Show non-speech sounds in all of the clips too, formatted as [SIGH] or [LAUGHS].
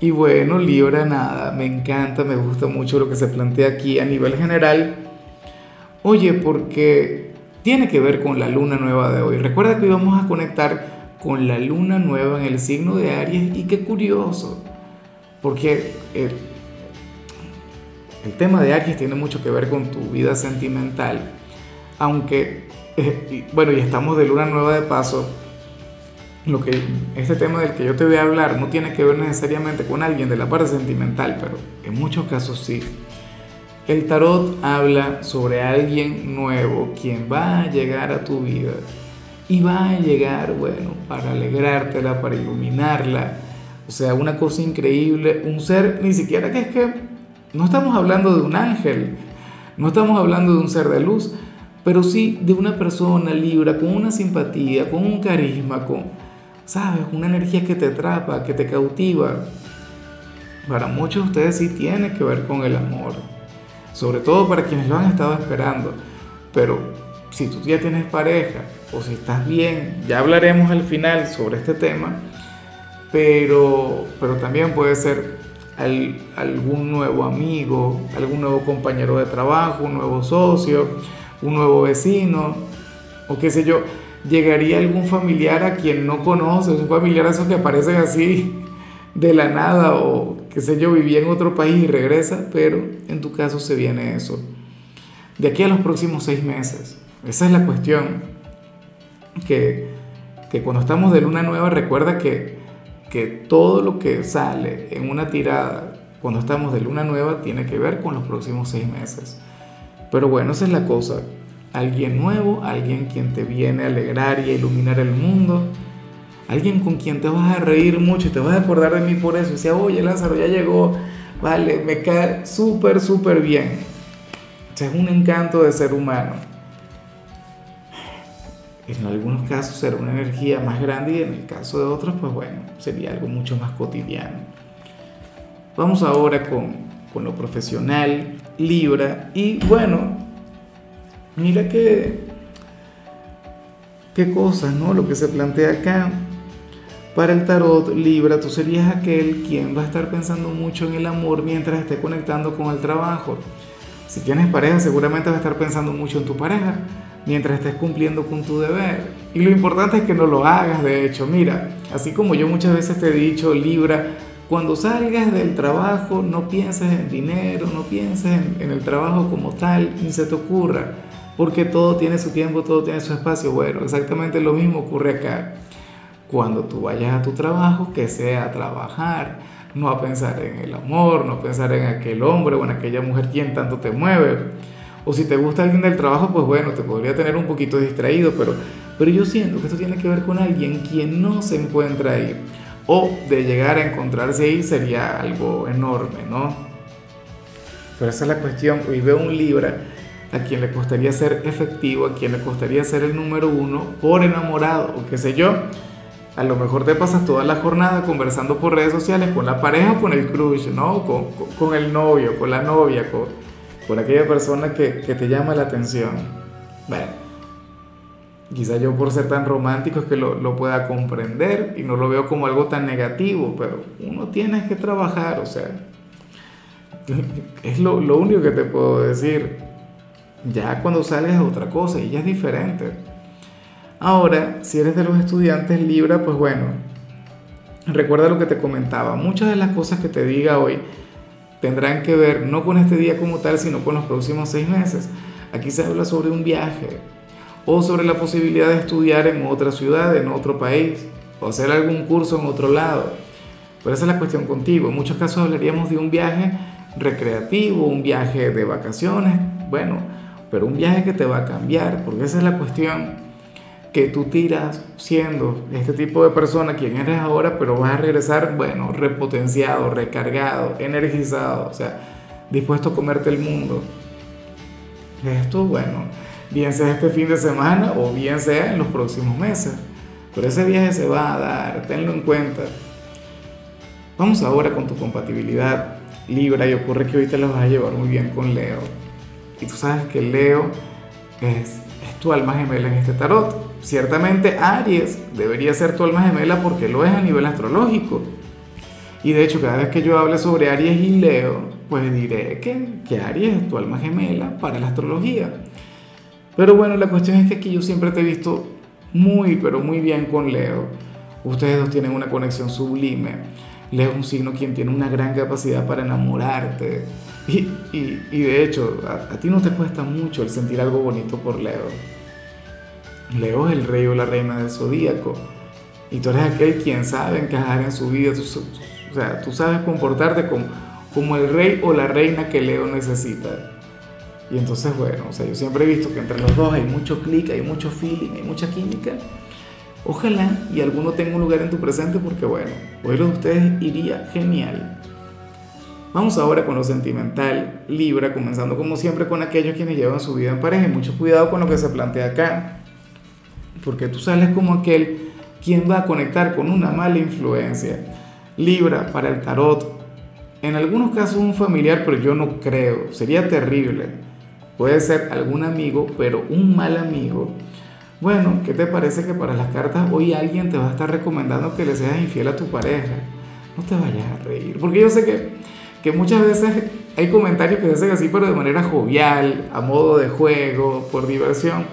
Y bueno, Libra, nada, me encanta, me gusta mucho lo que se plantea aquí a nivel general. Oye, porque tiene que ver con la luna nueva de hoy. Recuerda que hoy vamos a conectar con la luna nueva en el signo de Aries y qué curioso porque el, tema de Aries tiene mucho que ver con tu vida sentimental, aunque, eh, bueno, y estamos de luna nueva de paso, lo que, este tema del que yo te voy a hablar no tiene que ver necesariamente con alguien de la parte sentimental, pero en muchos casos sí. El tarot habla sobre alguien nuevo, quien va a llegar a tu vida y va a llegar, bueno, para alegrártela, para iluminarla, o sea, una cosa increíble, un ser, ni siquiera que es que no estamos hablando de un ángel, no estamos hablando de un ser de luz, pero sí de una persona libra, con una simpatía, con un carisma, con, ¿sabes? Una energía que te atrapa, que te cautiva. Para muchos de ustedes sí tiene que ver con el amor, sobre todo para quienes lo han estado esperando. Pero si tú ya tienes pareja o si estás bien, ya hablaremos al final sobre este tema pero, pero también puede ser algún nuevo amigo, algún nuevo compañero de trabajo, un nuevo socio, un nuevo vecino, o qué sé yo, llegaría algún familiar a quien no conoces, un familiar a esos que aparecen así de la nada, o qué sé yo, vivía en otro país y regresa, pero en tu caso se viene eso. De aquí a los próximos seis meses, esa es la cuestión, que, que cuando estamos de luna nueva recuerda que que todo lo que sale en una tirada cuando estamos de luna nueva tiene que ver con los próximos seis meses. Pero bueno, esa es la cosa. Alguien nuevo, alguien quien te viene a alegrar y a iluminar el mundo. Alguien con quien te vas a reír mucho y te vas a acordar de mí por eso. Y decía, oye Lázaro, ya llegó. Vale, me cae súper, súper bien. O sea, es un encanto de ser humano en algunos casos será una energía más grande y en el caso de otros, pues bueno, sería algo mucho más cotidiano. Vamos ahora con, con lo profesional, Libra, y bueno, mira qué, qué cosas, ¿no? Lo que se plantea acá. Para el tarot Libra, tú serías aquel quien va a estar pensando mucho en el amor mientras esté conectando con el trabajo. Si tienes pareja, seguramente vas a estar pensando mucho en tu pareja mientras estés cumpliendo con tu deber. Y lo importante es que no lo hagas, de hecho. Mira, así como yo muchas veces te he dicho, Libra, cuando salgas del trabajo no pienses en dinero, no pienses en, el trabajo como tal, ni se te ocurra, porque todo tiene su tiempo, todo tiene su espacio. Bueno, exactamente lo mismo ocurre acá. Cuando tú vayas a tu trabajo, que sea a trabajar, no a pensar en el amor, no a pensar en aquel hombre o en aquella mujer quien tanto te mueve o si te gusta alguien del trabajo, pues bueno, te podría tener un poquito distraído, pero, pero yo siento que esto tiene que ver con alguien quien no se encuentra ahí. O de llegar a encontrarse ahí sería algo enorme, ¿no? Pero esa es la cuestión. Hoy veo un Libra a quien le costaría ser efectivo, a quien le costaría ser el número uno por enamorado, o qué sé yo. A lo mejor te pasas toda la jornada conversando por redes sociales con la pareja con el crush, ¿no? Con, el novio, con la novia, con, aquella persona que, te llama la atención. Bueno, quizá yo por ser tan romántico es que lo, pueda comprender y no lo veo como algo tan negativo, pero uno tiene que trabajar, o sea, [LAUGHS] es lo único que te puedo decir. Ya cuando sales es otra cosa y ya es diferente. Ahora, si eres de los estudiantes Libra, pues bueno, recuerda lo que te comentaba. Muchas de las cosas que te diga hoy tendrán que ver no con este día como tal, sino con los próximos seis meses. Aquí se habla sobre un viaje o sobre la posibilidad de estudiar en otra ciudad, en otro país, o hacer algún curso en otro lado. Pero esa es la cuestión contigo. En muchos casos hablaríamos de un viaje recreativo, un viaje de vacaciones, bueno, pero un viaje que te va a cambiar, porque esa es la cuestión que tú tiras siendo este tipo de persona, quien eres ahora, pero vas a regresar, bueno, repotenciado, recargado, energizado, o sea, dispuesto a comerte el mundo. Esto, bueno, bien sea este fin de semana o bien sea en los próximos meses. Pero ese viaje se va a dar, tenlo en cuenta. Vamos ahora con tu compatibilidad Libra y ocurre que hoy te la vas a llevar muy bien con Leo. Y tú sabes que Leo es, tu alma gemela en este tarot. Ciertamente Aries debería ser tu alma gemela porque lo es a nivel astrológico. Y de hecho, cada vez que yo hable sobre Aries y Leo, pues diré que, que Aries es tu alma gemela para la astrología. Pero bueno, la cuestión es que aquí yo siempre te he visto muy, pero muy bien con Leo. Ustedes dos tienen una conexión sublime. Leo es un signo quien tiene una gran capacidad para enamorarte. Y, de hecho, a, ti no te cuesta mucho el sentir algo bonito por Leo. Leo es el rey o la reina del zodíaco. Y tú eres aquel quien sabe encajar en su vida. O sea, tú sabes comportarte como, el rey o la reina que Leo necesita. Y entonces, bueno, o sea, yo siempre he visto que entre los dos hay mucho clic, hay mucho feeling, hay mucha química. Ojalá y alguno tenga un lugar en tu presente porque, bueno, hoy de ustedes iría genial. Vamos ahora con lo sentimental, Libra, comenzando como siempre con aquellos quienes llevan su vida en pareja. Y mucho cuidado con lo que se plantea acá porque tú sales como aquel quien va a conectar con una mala influencia. Libra para el tarot, en algunos casos un familiar, pero yo no creo, sería terrible. Puede ser algún amigo, pero un mal amigo. Bueno, ¿qué te parece que para las cartas hoy alguien te va a estar recomendando que le seas infiel a tu pareja? No te vayas a reír, porque yo sé que, que muchas veces hay comentarios que se hacen así, pero de manera jovial, a modo de juego, por diversión.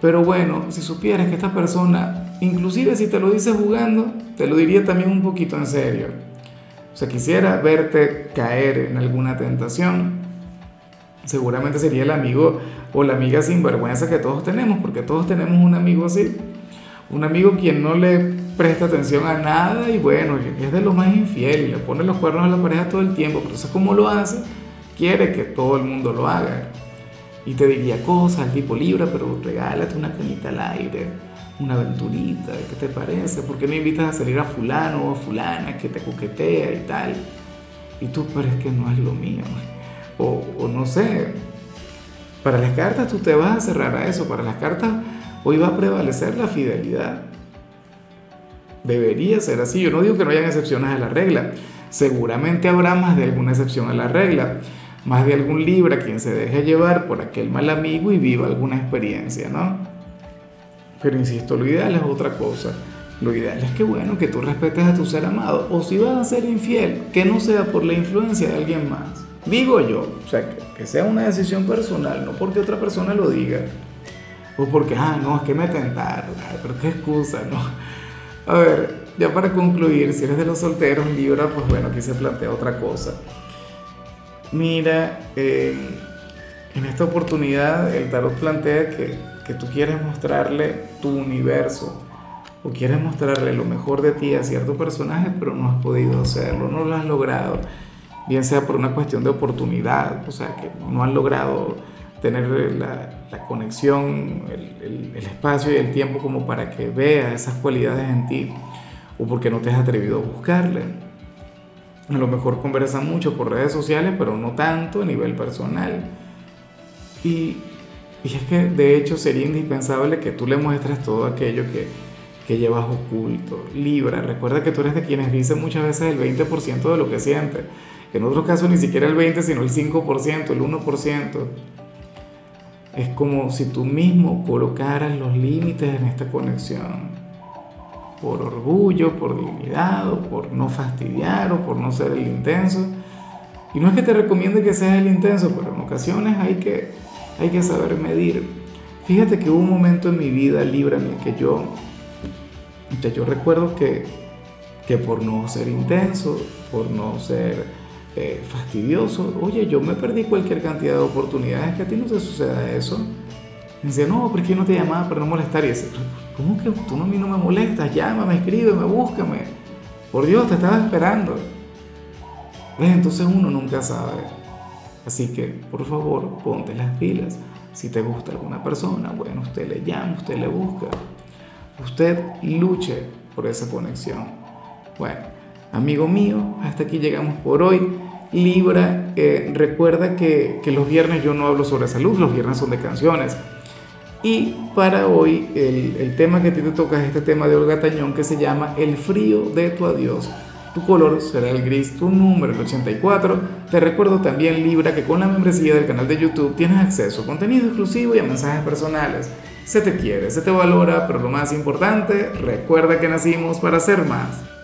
Pero bueno, si supieras que esta persona, inclusive si te lo dice jugando, te lo diría también un poquito en serio. O sea, quisiera verte caer en alguna tentación. Seguramente sería el amigo o la amiga sin vergüenza que todos tenemos, porque todos tenemos un amigo así. Un amigo quien no le presta atención a nada y bueno, es de lo más infiel y le pone los cuernos a la pareja todo el tiempo, pero eso como lo hace, quiere que todo el mundo lo haga y te diría cosas tipo Libra, pero regálate una canita al aire, una aventurita, ¿qué te parece? ¿Por qué no invitas a salir a fulano o a fulana que te coquetea y tal? Y tú, pero que no es lo mío. [LAUGHS] O, o no sé, para las cartas tú te vas a cerrar a eso, para las cartas hoy va a prevalecer la fidelidad. Debería ser así. Yo no digo que no hayan excepciones a la regla. Seguramente habrá más de alguna excepción a la regla más de algún Libra quien se deje llevar por aquel mal amigo y viva alguna experiencia, ¿no? Pero insisto, lo ideal es otra cosa. Lo ideal es que, bueno, que tú respetes a tu ser amado. O si vas a ser infiel, que no sea por la influencia de alguien más. Digo yo, o sea, que, sea una decisión personal, no porque otra persona lo diga. O porque, ah, no, es que me tentaron. pero qué excusa, ¿no? A ver, ya para concluir, si eres de los solteros, Libra, pues bueno, aquí se plantea otra cosa. Mira, en esta oportunidad el tarot plantea que, que tú quieres mostrarle tu universo o quieres mostrarle lo mejor de ti a cierto personaje, pero no has podido hacerlo, no lo has logrado, bien sea por una cuestión de oportunidad, o sea, que no han logrado tener la, la conexión, el, el, el, espacio y el tiempo como para que vea esas cualidades en ti, o porque no te has atrevido a buscarle. A lo mejor conversan mucho por redes sociales, pero no tanto a nivel personal. Y, y es que de hecho sería indispensable que tú le muestres todo aquello que, que llevas oculto. Libra, recuerda que tú eres de quienes dicen muchas veces el 20% de lo que siente. En otros casos ni siquiera el 20, sino el 5%, el 1%. Es como si tú mismo colocaras los límites en esta conexión por orgullo, por dignidad, o por no fastidiar, o por no ser el intenso. Y no es que te recomiende que seas el intenso, pero en ocasiones hay que, hay que saber medir. Fíjate que hubo un momento en mi vida libre en que yo, yo recuerdo que, que por no ser intenso, por no ser eh, fastidioso, oye, yo me perdí cualquier cantidad de oportunidades, que a ti no te suceda eso. Me decía, no, porque yo no te llamaba para no molestar. Y decía, ¿cómo que tú no, a mí no me molestas? Llámame, escríbeme, búscame. Por Dios, te estaba esperando. ¿Ves? Entonces uno nunca sabe. Así que, por favor, ponte las pilas. Si te gusta alguna persona, bueno, usted le llama, usted le busca. Usted luche por esa conexión. Bueno, amigo mío, hasta aquí llegamos por hoy. Libra, eh, recuerda que, que, los viernes yo no hablo sobre salud, los viernes son de canciones. Y para hoy el, el tema que a ti te toca es este tema de Olga Tañón que se llama El frío de tu adiós. Tu color será el gris, tu número el 84. Te recuerdo también Libra que con la membresía del canal de YouTube tienes acceso a contenido exclusivo y a mensajes personales. Se te quiere, se te valora, pero lo más importante, recuerda que nacimos para ser más.